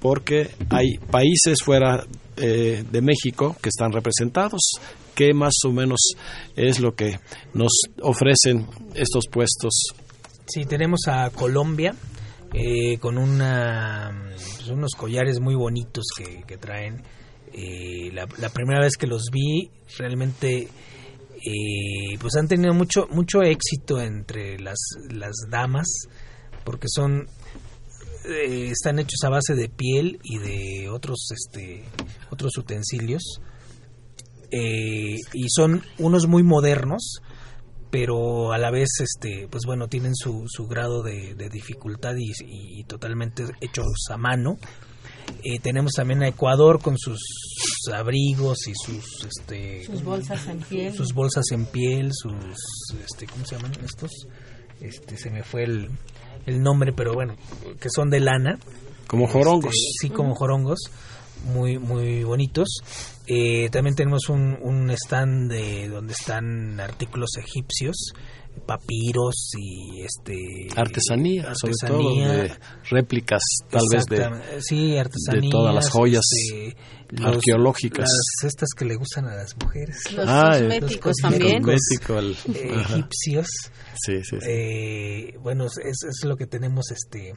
Speaker 3: porque hay países fuera eh, de México que están representados. ¿Qué más o menos es lo que nos ofrecen estos puestos?
Speaker 5: Sí, tenemos a Colombia eh, con una, pues, unos collares muy bonitos que, traen. Eh, la, primera vez que los vi, realmente pues han tenido mucho mucho éxito entre las, las damas porque son eh, están hechos a base de piel y de otros este otros utensilios eh, y son unos muy modernos pero a la vez este pues bueno tienen su, su grado de, dificultad y, totalmente hechos a mano. Eh, tenemos también a Ecuador con sus abrigos y sus este
Speaker 4: sus bolsas en piel.
Speaker 5: sus bolsas en piel sus este cómo se llaman estos este se me fue el el nombre, pero bueno, que son de lana.
Speaker 3: Como jorongos.
Speaker 5: Este, sí, como jorongos, muy, muy bonitos. Eh, también tenemos un, un stand de donde están artículos egipcios, papiros y este
Speaker 3: artesanía, sobre todo de réplicas tal vez de
Speaker 5: sí artesanía
Speaker 3: de todas las joyas este, arqueológicas.
Speaker 5: estas que le gustan a las mujeres.
Speaker 4: Los ah, cosméticos también.
Speaker 5: eh, egipcios.
Speaker 3: Sí sí,
Speaker 5: eh, bueno es, es lo que tenemos este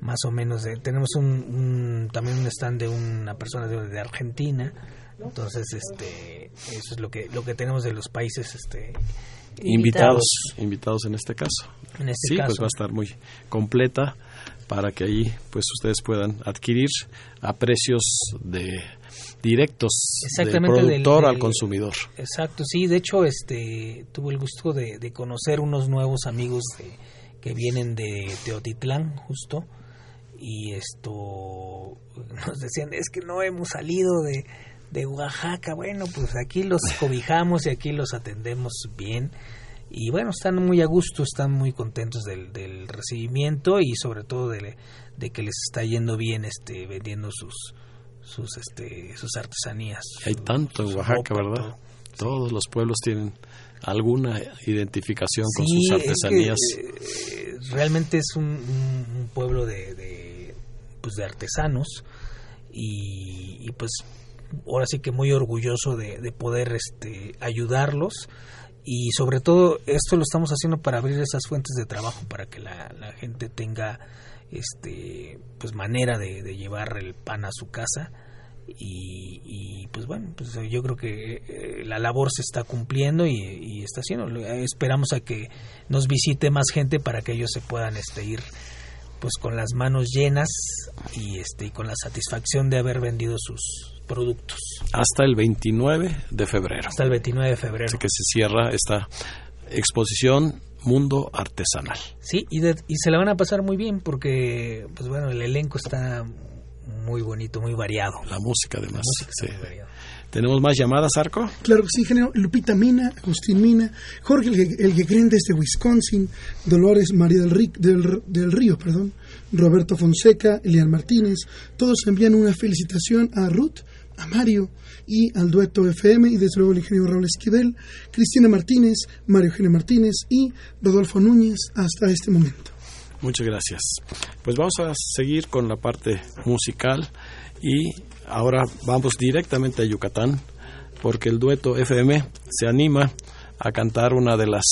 Speaker 5: más o menos tenemos un, también un stand de una persona de, de Argentina. Entonces este eso es lo que lo que tenemos de los países este
Speaker 3: invitados, invitados en este caso.
Speaker 5: En este
Speaker 3: sí,
Speaker 5: caso.
Speaker 3: pues va a estar muy completa para que ahí pues ustedes puedan adquirir a precios de directos del productor al consumidor.
Speaker 5: Exacto, sí, de hecho este tuve el gusto de, conocer unos nuevos amigos que vienen de Teotitlán justo y esto *laughs* nos decían es que no hemos salido de de Oaxaca, bueno, pues aquí los *laughs* cobijamos y aquí los atendemos bien. Y bueno, están muy a gusto, están muy contentos del, del recibimiento y sobre todo de, de, que les está yendo bien este vendiendo sus sus este sus artesanías.
Speaker 3: Hay tanto en Oaxaca, ¿verdad? Todos los pueblos tienen alguna identificación con sus artesanías.
Speaker 5: Eh, realmente es un, un pueblo de, de, pues de artesanos y, y pues ahora sí que muy orgulloso de, poder este, ayudarlos. Y sobre todo esto lo estamos haciendo para abrir esas fuentes de trabajo para que la, gente tenga este pues manera de, llevar el pan a su casa. Y, pues bueno pues yo creo que eh, la labor se está cumpliendo y, está haciendo. Esperamos a que nos visite más gente para que ellos se puedan este ir pues con las manos llenas y este y con la satisfacción de haber vendido sus productos.
Speaker 3: Hasta el 29 de febrero.
Speaker 5: Hasta el 29 de febrero.
Speaker 3: Así que se cierra esta exposición Mundo Artesanal.
Speaker 5: Sí, y, y se la van a pasar muy bien porque, pues bueno, el elenco está muy bonito, muy variado.
Speaker 3: La música además. ¿Tenemos más llamadas, Arco?
Speaker 7: Claro que sí, género. Lupita Mina, Agustín Mina, Jorge el, que creen desde Wisconsin, Dolores María del, del, del Río, perdón, Roberto Fonseca, Elian Martínez, todos envían una felicitación a Ruth, a Mario y al dueto FM y desde luego el ingeniero Raúl Esquivel, Cristina Martínez, Mario Eugenio Martínez y Rodolfo Núñez hasta este momento.
Speaker 3: Muchas gracias. Pues vamos a seguir con la parte musical y ahora vamos directamente a Yucatán porque el dueto FM se anima a cantar una de las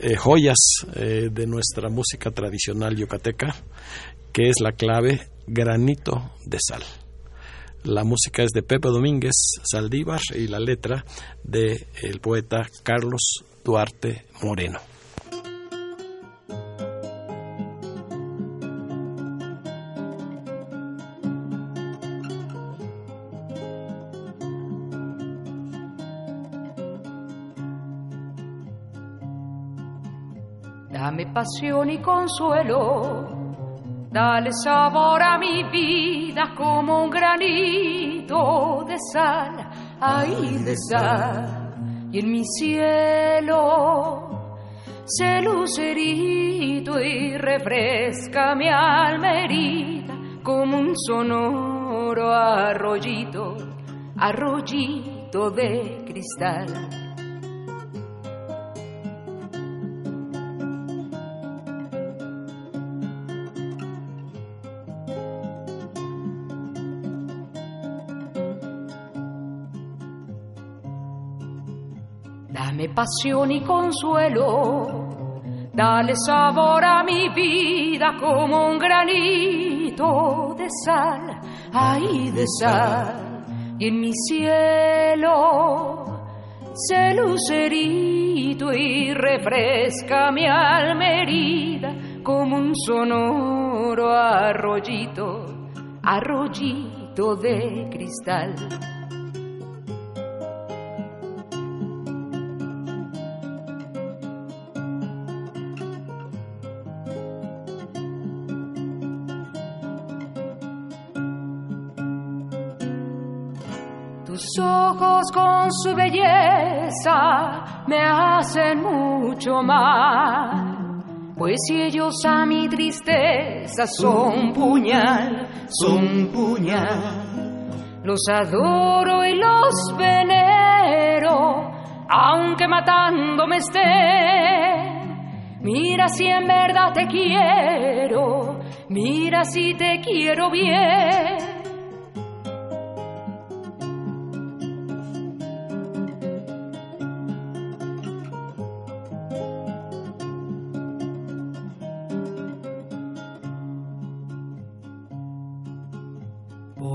Speaker 3: eh, joyas eh, de nuestra música tradicional yucateca, que es la clave granito de sal. La música es de Pepe Domínguez Saldívar y la letra de el poeta Carlos Duarte Moreno.
Speaker 6: Dame pasión y consuelo Dale sabor a mi vida como un granito de sal, ahí de sal. Y en mi cielo se lucerito y refresca mi alma herida como un sonoro arroyito, arroyito de cristal. Pasión y consuelo. Dale sabor a mi vida como un granito de sal, ahí de sal. Y en mi cielo se lucerito y refresca mi alma herida como un sonoro arroyito, arroyito de cristal. Con su belleza me hacen mucho mal. Pues si ellos a mi tristeza son puñal, son puñal. Los adoro y los venero, aunque matándome estén. Mira si en verdad te quiero, mira si te quiero bien.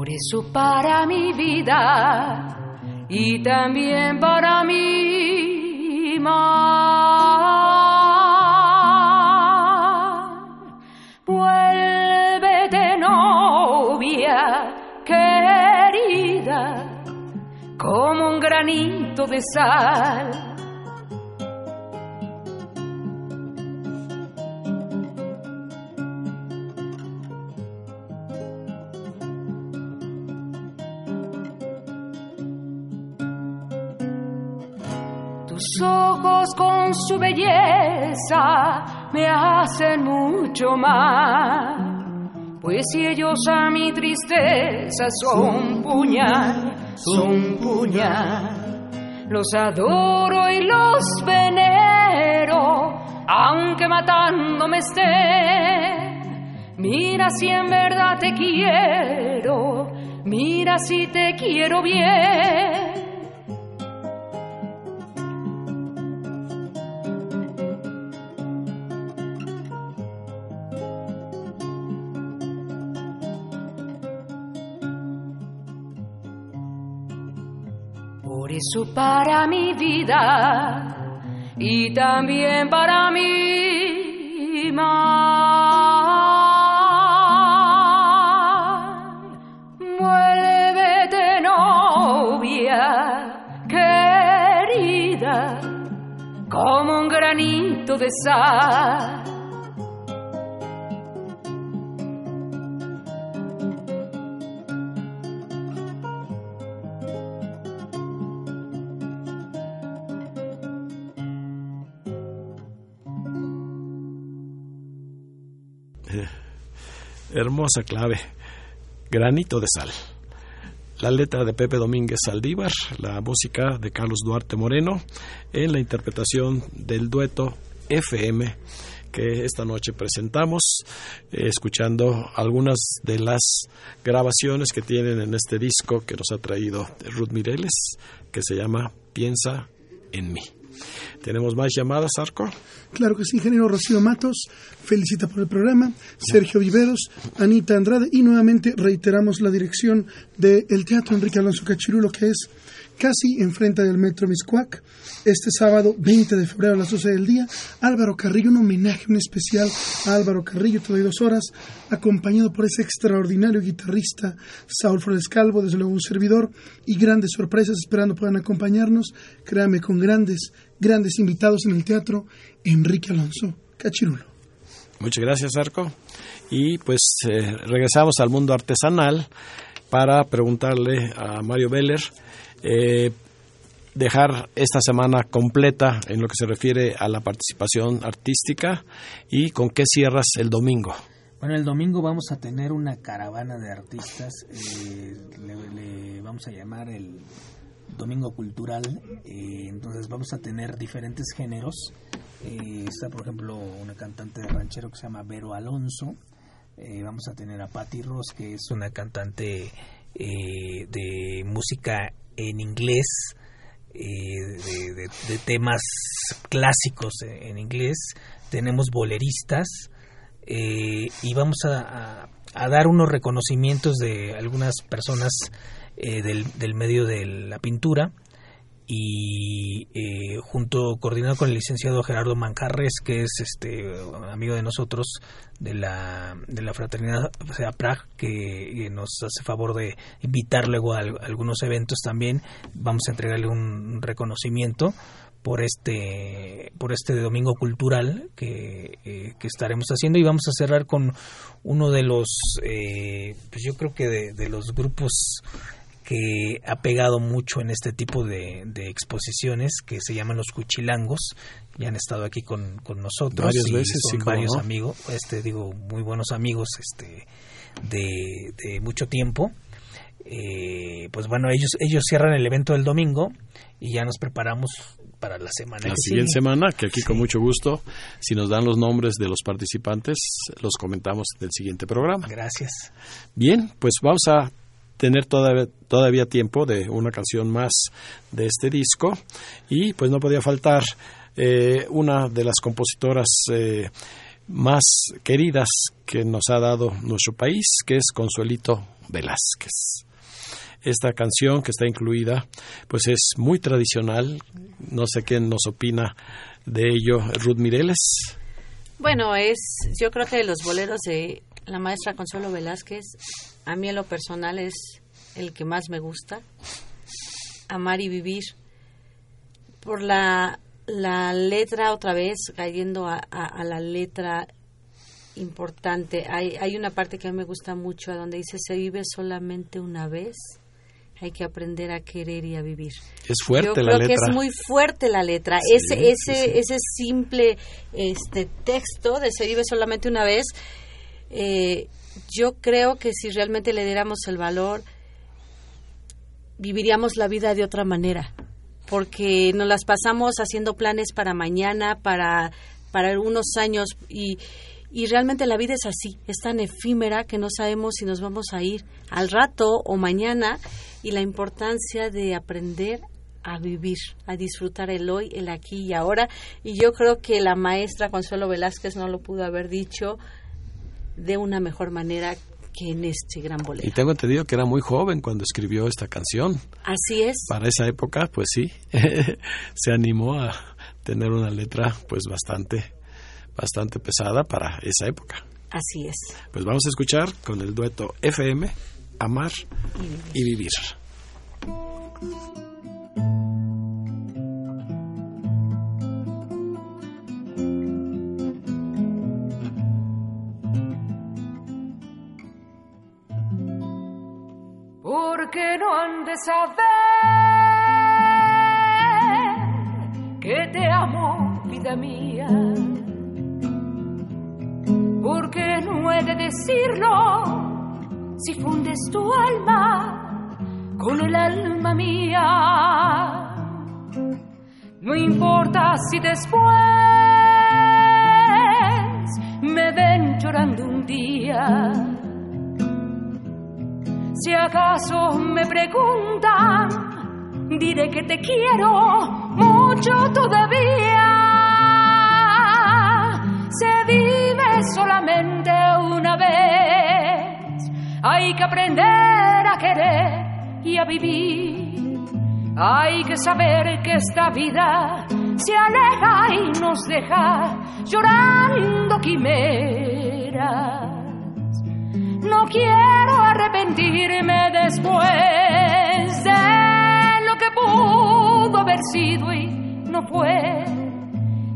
Speaker 6: Eso para mi vida y también para mi mar. Vuélvete novia querida como un granito de sal belleza me hacen mucho mal. Pues si ellos a mi tristeza son puñal, son puñal. Los adoro y los venero, aunque matándome estén. Mira si en verdad te quiero, mira si te quiero bien. Eso para mi vida y también para mi. Vuélvete novia querida como un granito de sal. *laughs*
Speaker 3: hermosa clave, granito de sal. La letra de Pepe Domínguez Saldívar, la música de Carlos Duarte Moreno, en la interpretación del dueto FM que esta noche presentamos, eh, escuchando algunas de las grabaciones que tienen en este disco que nos ha traído Ruth Mireles, que se llama Piensa en mí. ¿Tenemos más llamadas, Arco?
Speaker 7: Claro que sí, ingeniero Rocío Matos, felicita por el programa, Sergio Viveros, Anita Andrade y nuevamente reiteramos la dirección del Teatro Enrique Alonso Cachirulo que es casi enfrente del Metro Miscuac, este sábado 20 de febrero a las 12 del día, Álvaro Carrillo, un homenaje, un especial a Álvaro Carrillo, todo dos horas, acompañado por ese extraordinario guitarrista Saúl Flores Calvo, desde luego un servidor, y grandes sorpresas esperando puedan acompañarnos, créame, con grandes, grandes invitados en el teatro, Enrique Alonso Cachirulo.
Speaker 3: Muchas gracias, Arco. Y pues eh, regresamos al mundo artesanal para preguntarle a Mario Beller eh, dejar esta semana completa en lo que se refiere a la participación artística y con qué cierras el domingo.
Speaker 5: Bueno, el domingo vamos a tener una caravana de artistas, eh, le, vamos a llamar el Domingo Cultural, eh, entonces vamos a tener diferentes géneros. está, por ejemplo, una cantante de ranchero que se llama Vero Alonso. vamos a tener a Patty Ross, que es una cantante de música en inglés, eh, de, temas clásicos en inglés, tenemos boleristas eh, y vamos a, dar unos reconocimientos de algunas personas eh, del, medio de la pintura y eh, junto coordinado con el licenciado Gerardo Mancarres que es este amigo de nosotros de la de la fraternidad o sea, Prag que, nos hace favor de invitar luego a, algunos eventos también vamos a entregarle un reconocimiento por este por este domingo cultural que, eh, que estaremos haciendo. Y vamos a cerrar con uno de los eh, pues yo creo que de los grupos que ha pegado mucho en este tipo de, exposiciones que se llaman los cuchilangos y han estado aquí con, nosotros
Speaker 3: varias veces
Speaker 5: son varios amigos este digo muy buenos amigos este de, mucho tiempo. Eh, pues bueno ellos ellos cierran el evento del domingo y ya nos preparamos para la semana
Speaker 3: la siguiente semana que aquí con mucho gusto si nos dan los nombres de los participantes los comentamos del siguiente programa.
Speaker 5: Gracias.
Speaker 3: Bien pues vamos a tener todavía, todavía tiempo de una canción más de este disco y pues no podía faltar eh, una de las compositoras eh, más queridas que nos ha dado nuestro país, que es Consuelito Velázquez. Esta canción que está incluida, pues es muy tradicional. No sé quién nos opina de ello, Ruth Mireles.
Speaker 4: Bueno, es, yo creo que los boleros de la maestra Consuelo Velázquez a mí en lo personal es el que más me gusta, amar y vivir. Por la, la letra, otra vez, cayendo a, la letra importante, hay, hay una parte que a mí me gusta mucho, donde dice, se vive solamente una vez, hay que aprender a querer y a vivir.
Speaker 3: Es fuerte
Speaker 4: Yo
Speaker 3: la
Speaker 4: creo que es muy fuerte la letra. ese, ese, ese simple este texto de se vive solamente una vez, eh, yo creo que si realmente le diéramos el valor, viviríamos la vida de otra manera, porque nos las pasamos haciendo planes para mañana, para, para algunos años y, y realmente la vida es así, es tan efímera que no sabemos si nos vamos a ir al rato o mañana y la importancia de aprender a vivir, a disfrutar el hoy, el aquí y ahora. Y yo creo que la maestra Consuelo Velázquez no lo pudo haber dicho de una mejor manera que en este gran bolero.
Speaker 3: Y tengo entendido que era muy joven cuando escribió esta canción.
Speaker 4: Así es.
Speaker 3: Para esa época, pues sí, *laughs* se animó a tener una letra pues bastante, bastante pesada para esa época.
Speaker 4: Así es.
Speaker 3: Pues vamos a escuchar con el dueto FM, Amar y Vivir.
Speaker 6: Porque no han de saber que te amo, vida mía. Porque no he de decirlo si fundes tu alma con el alma mía. No importa si después me ven llorando un día. Si acaso me preguntan, diré que te quiero mucho todavía. Se vive solamente una vez. Hay que aprender a querer y a vivir. Hay que saber que esta vida se aleja y nos deja llorando quimeras. No quiero arrepentirme después de lo que pudo haber sido y no fue.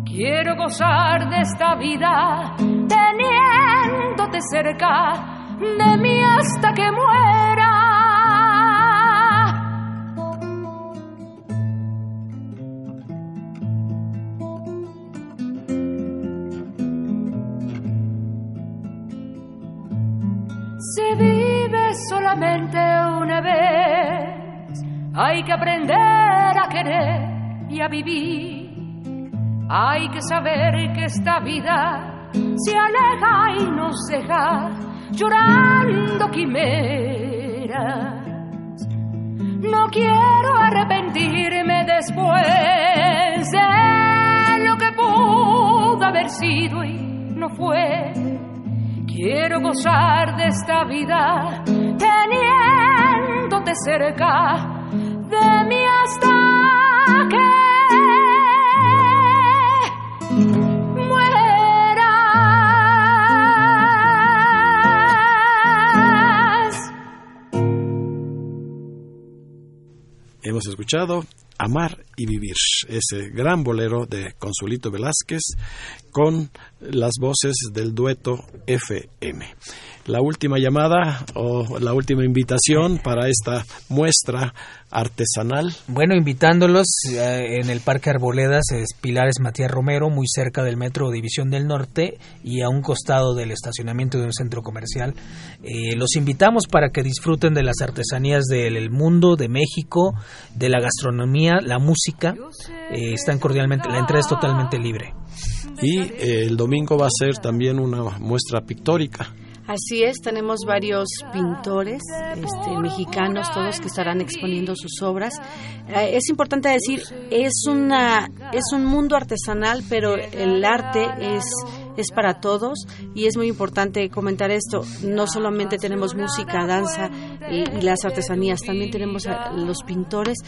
Speaker 6: Quiero gozar de esta vida teniéndote cerca de mí hasta que muera. Solamente una vez. Hay que aprender a querer y a vivir. Hay que saber que esta vida se aleja y nos deja llorando quimeras. No quiero arrepentirme después de lo que pudo haber sido y no fue. Quiero gozar de esta vida teniéndote cerca de mí hasta que mueras.
Speaker 3: Hemos escuchado Amar y Vivir, ese gran bolero de Consuelito Velázquez con las voces del dueto FM. La última llamada o la última invitación para esta muestra artesanal.
Speaker 5: Bueno, invitándolos eh, en el Parque Arboledas, es Pilares Matías Romero, muy cerca del Metro División del Norte y a un costado del estacionamiento de un centro comercial. Eh, los invitamos para que disfruten de las artesanías del mundo, de México, de la gastronomía, la música. Eh, están cordialmente, la entrada es totalmente libre.
Speaker 3: Y el domingo va a ser también una muestra pictórica.
Speaker 4: Así es, tenemos varios pintores este, mexicanos, todos que estarán exponiendo sus obras. Eh, es importante decir, es una es un mundo artesanal, pero el arte es es para todos y es muy importante comentar esto. No solamente tenemos música, danza y, y las artesanías, también tenemos a los pintores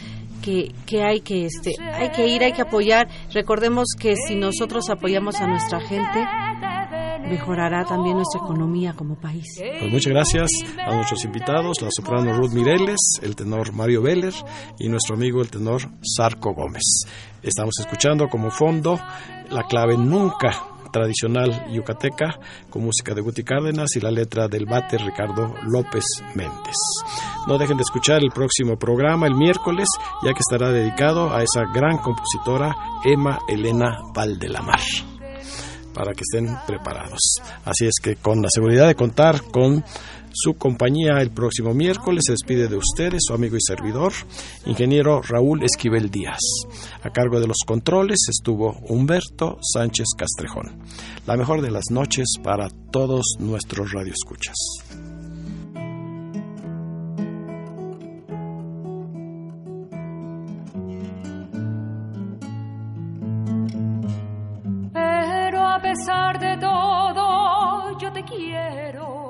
Speaker 4: que, que hay que este hay que ir, hay que apoyar. Recordemos que si nosotros apoyamos a nuestra gente mejorará también nuestra economía como país.
Speaker 3: Pues muchas gracias a nuestros invitados, la soprano Ruth Mireles, el tenor Mario Veller y nuestro amigo el tenor Sarco Gómez. Estamos escuchando como fondo la clave nunca tradicional yucateca con música de Guti Cárdenas y la letra del bate Ricardo López Méndez. No dejen de escuchar el próximo programa el miércoles, ya que estará dedicado a esa gran compositora Emma Elena Valdelamar para que estén preparados. Así es que con la seguridad de contar con su compañía el próximo miércoles se despide de ustedes su amigo y servidor, ingeniero Raúl Esquivel Díaz. A cargo de los controles estuvo Humberto Sánchez Castrejón. La mejor de las noches para todos nuestros radioescuchas.
Speaker 6: pesar de todo, yo te quiero.